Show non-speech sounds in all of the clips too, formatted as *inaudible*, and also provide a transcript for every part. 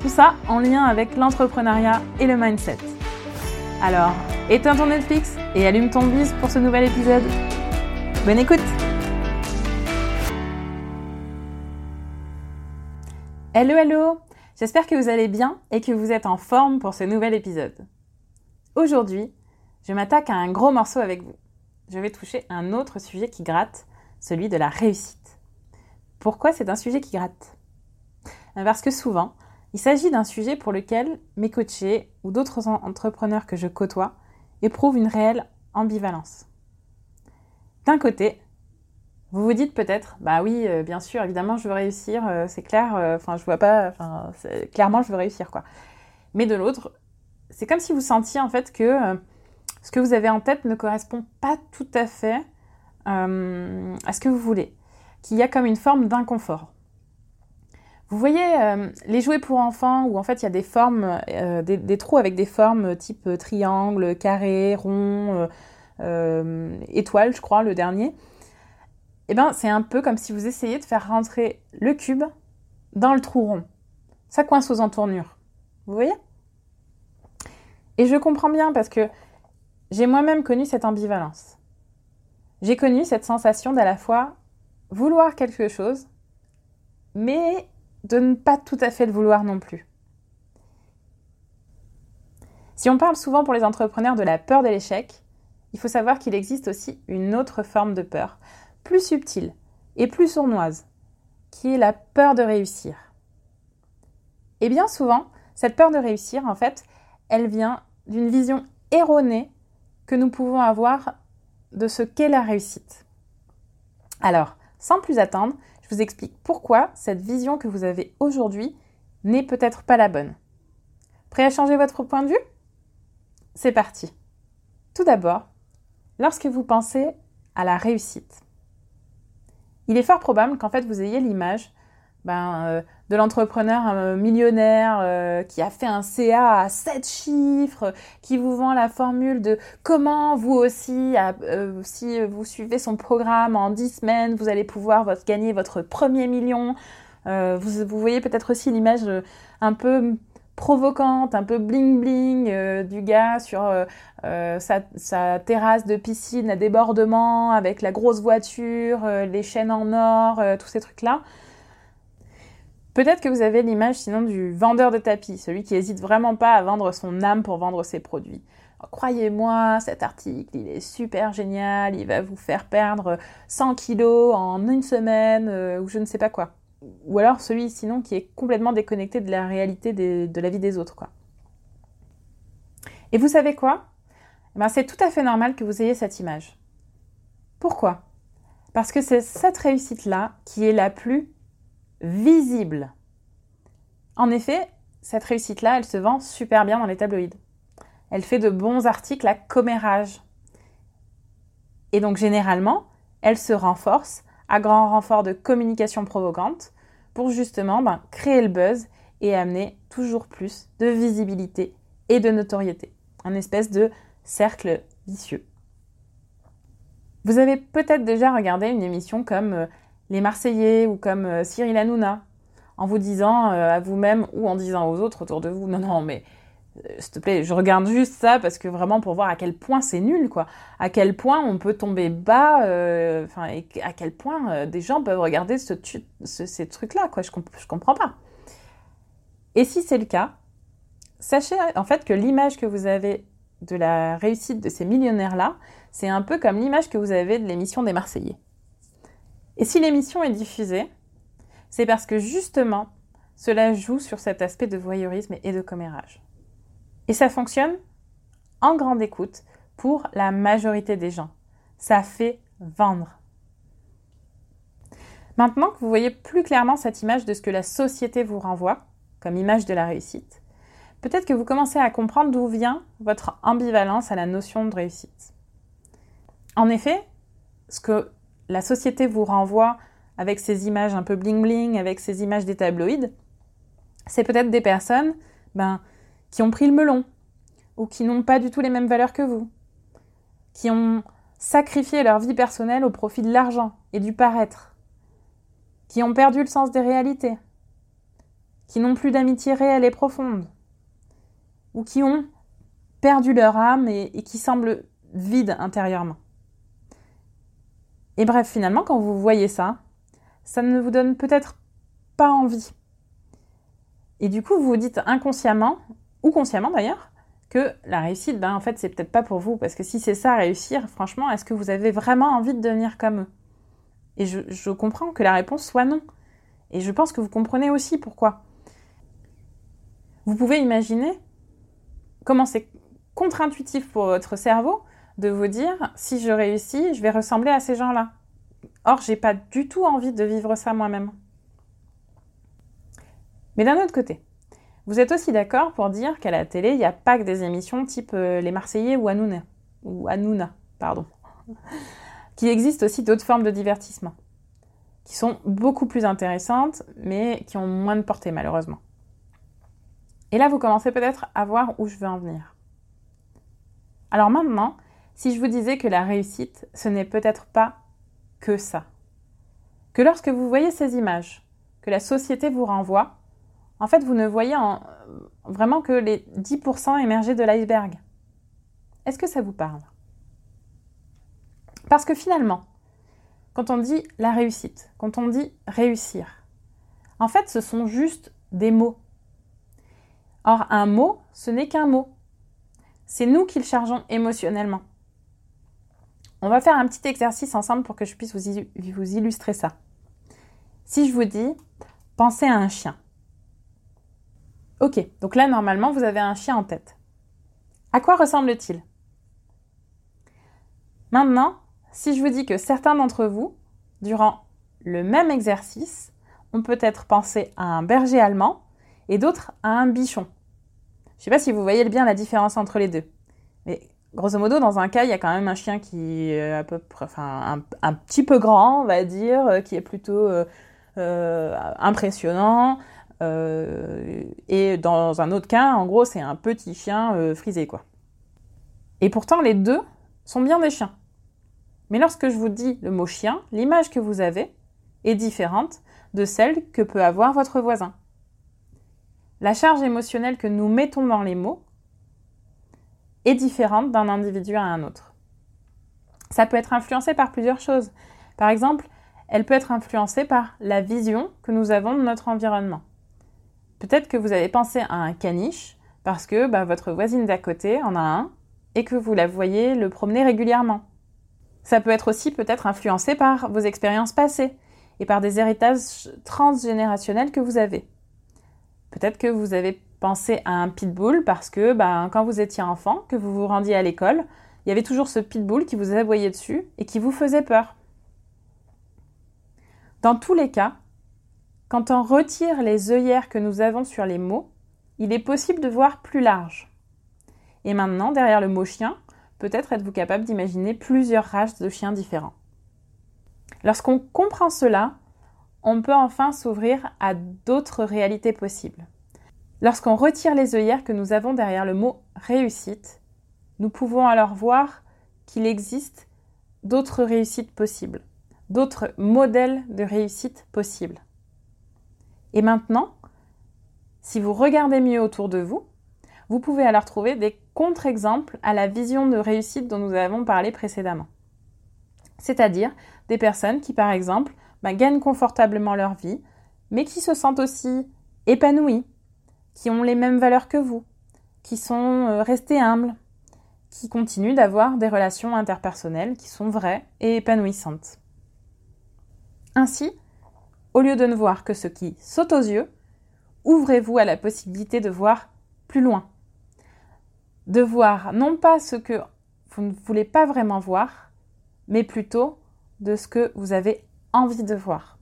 Tout ça en lien avec l'entrepreneuriat et le mindset. Alors, éteins ton Netflix et allume ton bise pour ce nouvel épisode. Bonne écoute Hello hello J'espère que vous allez bien et que vous êtes en forme pour ce nouvel épisode. Aujourd'hui, je m'attaque à un gros morceau avec vous. Je vais toucher un autre sujet qui gratte, celui de la réussite. Pourquoi c'est un sujet qui gratte? Parce que souvent, il s'agit d'un sujet pour lequel mes coachés ou d'autres entrepreneurs que je côtoie éprouvent une réelle ambivalence. D'un côté, vous vous dites peut-être, bah oui, euh, bien sûr, évidemment, je veux réussir, euh, c'est clair, euh, enfin, je vois pas, clairement, je veux réussir, quoi. Mais de l'autre, c'est comme si vous sentiez en fait que ce que vous avez en tête ne correspond pas tout à fait à ce que vous voulez qu'il y a comme une forme d'inconfort. Vous voyez euh, les jouets pour enfants où en fait il y a des formes, euh, des, trous avec des formes type triangle, carré, rond, euh, étoile, je crois, le dernier. Eh bien, c'est un peu comme si vous essayiez de faire rentrer le cube dans le trou rond. Ça coince aux entournures. Vous voyez? Et je comprends bien parce que j'ai moi-même connu cette ambivalence. J'ai connu cette sensation d'à la fois vouloir quelque chose, mais de ne pas tout à fait le vouloir non plus. Si on parle souvent pour les entrepreneurs de la peur de l'échec, il faut savoir qu'il existe aussi une autre forme de peur, plus subtile et plus sournoise, qui est la peur de réussir. Et bien souvent, cette peur de réussir, en fait, elle vient d'une vision erronée que nous pouvons avoir de ce qu'est la réussite. Alors, sans plus attendre, je vous explique pourquoi cette vision que vous avez aujourd'hui n'est peut-être pas la bonne. Prêt à changer votre point de vue? C'est parti. Tout d'abord, lorsque vous pensez à la réussite, il est fort probable qu'en fait vous ayez l'image ben, euh, de l'entrepreneur euh, millionnaire euh, qui a fait un CA à 7 chiffres, qui vous vend la formule de comment vous aussi, si vous suivez son programme en 10 semaines, vous allez pouvoir gagner votre premier million. Vous, vous, voyez peut-être aussi l'image un peu provocante, un peu bling bling du gars sur sa, sa, terrasse de piscine à débordement avec la grosse voiture, les chaînes en or, tous ces trucs-là. Peut-être que vous avez l'image sinon du vendeur de tapis, celui qui hésite vraiment pas à vendre son âme pour vendre ses produits. Croyez-moi, cet article, il est super génial, il va vous faire perdre 100 kilos en une semaine euh, ou je ne sais pas quoi. Ou alors celui sinon qui est complètement déconnecté de la réalité de la vie des autres. Quoi. Et vous savez quoi? Eh ben, C'est tout à fait normal que vous ayez cette image. Pourquoi? Parce que c'est cette réussite-là qui est la plus visible. En effet, cette réussite-là, elle se vend super bien dans les tabloïds. Elle fait de bons articles à commérage. Et donc généralement, elle se renforce à grand renfort de communication provocante pour justement ben, créer le buzz et amener toujours plus de visibilité et de notoriété. Un espèce de cercle vicieux. Vous avez peut-être déjà regardé une émission comme euh, les Marseillais ou comme euh, Cyril Hanouna, en vous disant euh, à vous-même ou en disant aux autres autour de vous, non, non, mais euh, s'il te plaît, je regarde juste ça parce que vraiment pour voir à quel point c'est nul, quoi. À quel point on peut tomber bas, et à quel point des gens peuvent regarder ce, ces trucs-là, quoi. Je, je comprends pas. Et si c'est le cas, sachez en fait que l'image que vous avez de la réussite de ces millionnaires-là, c'est un peu comme l'image que vous avez de l'émission des Marseillais. Et si l'émission est diffusée, c'est parce que justement, cela joue sur cet aspect de voyeurisme et de commérage. Et ça fonctionne en grande écoute pour la majorité des gens. Ça fait vendre. Maintenant que vous voyez plus clairement cette image de ce que la société vous renvoie, comme image de la réussite, peut-être que vous commencez à comprendre d'où vient votre ambivalence à la notion de réussite. En effet, ce que la société vous renvoie avec ces images un peu bling-bling, avec ces images des tabloïds, c'est peut-être des personnes ben, qui ont pris le melon, ou qui n'ont pas du tout les mêmes valeurs que vous, qui ont sacrifié leur vie personnelle au profit de l'argent et du paraître, qui ont perdu le sens des réalités, qui n'ont plus d'amitié réelle et profonde, ou qui ont perdu leur âme et qui semblent vides intérieurement. Et bref, finalement, quand vous voyez ça, ça ne vous donne peut-être pas envie. Et du coup, vous vous dites inconsciemment, ou consciemment d'ailleurs, que la réussite, ben, en fait, c'est peut-être pas pour vous. Parce que si c'est ça, réussir, franchement, est-ce que vous avez vraiment envie de devenir comme eux? Et je, je comprends que la réponse soit non. Et je pense que vous comprenez aussi pourquoi. Vous pouvez imaginer comment c'est contre-intuitif pour votre cerveau de vous dire si je réussis, je vais ressembler à ces gens-là. Or, j'ai pas du tout envie de vivre ça moi-même. Mais d'un autre côté, vous êtes aussi d'accord pour dire qu'à la télé, il n'y a pas que des émissions type euh, Les Marseillais ou Hanouna, ou Hanouna, pardon, *laughs* qu'il existe aussi d'autres formes de divertissement, qui sont beaucoup plus intéressantes, mais qui ont moins de portée malheureusement. Et là, vous commencez peut-être à voir où je veux en venir. Alors maintenant, si je vous disais que la réussite, ce n'est peut-être pas que ça. Que lorsque vous voyez ces images que la société vous renvoie, en fait, vous ne voyez en, vraiment que les 10% émergés de l'iceberg. Est-ce que ça vous parle? Parce que finalement, quand on dit la réussite, quand on dit réussir, en fait, ce sont juste des mots. Or, un mot, ce n'est qu'un mot. C'est nous qui le chargeons émotionnellement. On va faire un petit exercice ensemble pour que je puisse vous, illustrer ça. Si je vous dis, pensez à un chien. Ok, donc là, normalement, vous avez un chien en tête. À quoi ressemble-t-il? Maintenant, si je vous dis que certains d'entre vous, durant le même exercice, ont peut-être pensé à un berger allemand et d'autres à un bichon. Je ne sais pas si vous voyez bien la différence entre les deux. Grosso modo, dans un cas, il y a quand même un chien qui est à peu près, enfin, un, petit peu grand, on va dire, euh, qui est plutôt euh, euh, impressionnant, et dans un autre cas, en gros, c'est un petit chien frisé, quoi. Et pourtant, les deux sont bien des chiens. Mais lorsque je vous dis le mot chien, l'image que vous avez est différente de celle que peut avoir votre voisin. La charge émotionnelle que nous mettons dans les mots est différente d'un individu à un autre. Ça peut être influencé par plusieurs choses. Par exemple, elle peut être influencée par la vision que nous avons de notre environnement. Peut-être que vous avez pensé à un caniche parce que bah, votre voisine d'à côté en a un et que vous la voyez le promener régulièrement. Ça peut être aussi peut-être influencé par vos expériences passées et par des héritages transgénérationnels que vous avez. Peut-être que vous avez pensé à un pitbull parce que bah, quand vous étiez enfant, que vous vous rendiez à l'école, il y avait toujours ce pitbull qui vous aboyait dessus et qui vous faisait peur. Dans tous les cas, quand on retire les œillères que nous avons sur les mots, il est possible de voir plus large. Et maintenant, derrière le mot chien, peut-être êtes-vous capable d'imaginer plusieurs races de chiens différents. Lorsqu'on comprend cela, on peut enfin s'ouvrir à d'autres réalités possibles. Lorsqu'on retire les œillères que nous avons derrière le mot réussite, nous pouvons alors voir qu'il existe d'autres réussites possibles, d'autres modèles de réussite possibles. Et maintenant, si vous regardez mieux autour de vous, vous pouvez alors trouver des contre-exemples à la vision de réussite dont nous avons parlé précédemment. C'est-à-dire des personnes qui, par exemple, bah, gagnent confortablement leur vie, mais qui se sentent aussi épanouies, qui ont les mêmes valeurs que vous, qui sont euh, restées humbles, qui continuent d'avoir des relations interpersonnelles qui sont vraies et épanouissantes. Ainsi, au lieu de ne voir que ce qui saute aux yeux, ouvrez-vous à la possibilité de voir plus loin. De voir non pas ce que vous ne voulez pas vraiment voir, mais plutôt de ce que vous avez envie de voir.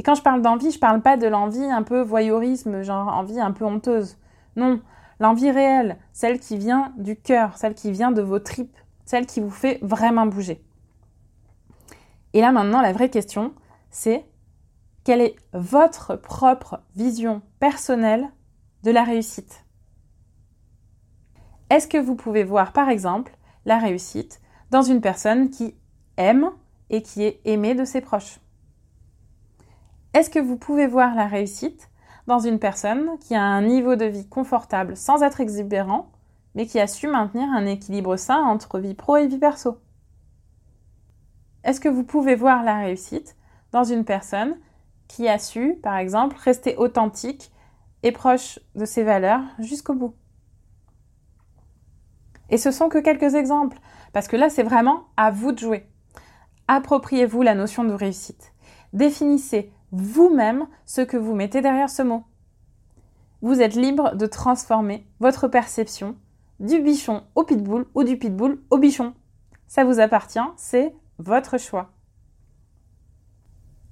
Et quand je parle d'envie, je parle pas de l'envie un peu voyeurisme, genre envie un peu honteuse. Non, l'envie réelle, celle qui vient du cœur, celle qui vient de vos tripes, celle qui vous fait vraiment bouger. Et là maintenant, la vraie question, c'est quelle est votre propre vision personnelle de la réussite? Est-ce que vous pouvez voir par exemple la réussite dans une personne qui aime et qui est aimée de ses proches? Est-ce que vous pouvez voir la réussite dans une personne qui a un niveau de vie confortable sans être exubérant, mais qui a su maintenir un équilibre sain entre vie pro et vie perso? Est-ce que vous pouvez voir la réussite dans une personne qui a su, par exemple, rester authentique et proche de ses valeurs jusqu'au bout? Et ce sont que quelques exemples, parce que là, c'est vraiment à vous de jouer. Appropriez-vous la notion de réussite. Définissez vous-même ce que vous mettez derrière ce mot. Vous êtes libre de transformer votre perception du bichon au pitbull ou du pitbull au bichon. Ça vous appartient, c'est votre choix.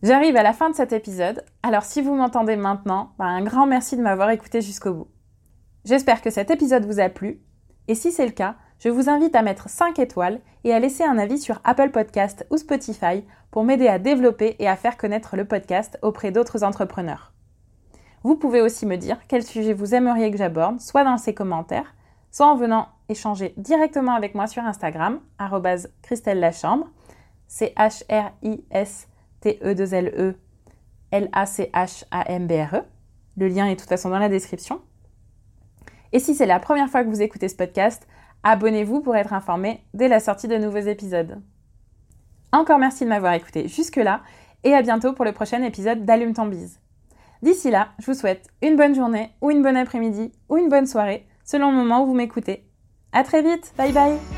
J'arrive à la fin de cet épisode, alors si vous m'entendez maintenant, ben, un grand merci de m'avoir écouté jusqu'au bout. J'espère que cet épisode vous a plu, et si c'est le cas, je vous invite à mettre 5 étoiles et à laisser un avis sur Apple Podcast ou Spotify pour m'aider à développer et à faire connaître le podcast auprès d'autres entrepreneurs. Vous pouvez aussi me dire quel sujet vous aimeriez que j'aborde, soit dans ces commentaires, soit en venant échanger directement avec moi sur Instagram, Christelle Lachambre, c h r i s t e 2 l e l a c h a m b r -E. Le lien est de toute façon dans la description. Et si c'est la première fois que vous écoutez ce podcast, Abonnez-vous pour être informé dès la sortie de nouveaux épisodes. Encore merci de m'avoir écouté jusque-là et à bientôt pour le prochain épisode d'Allume ton bise. D'ici là, je vous souhaite une bonne journée ou une bonne après-midi ou une bonne soirée selon le moment où vous m'écoutez. À très vite, bye bye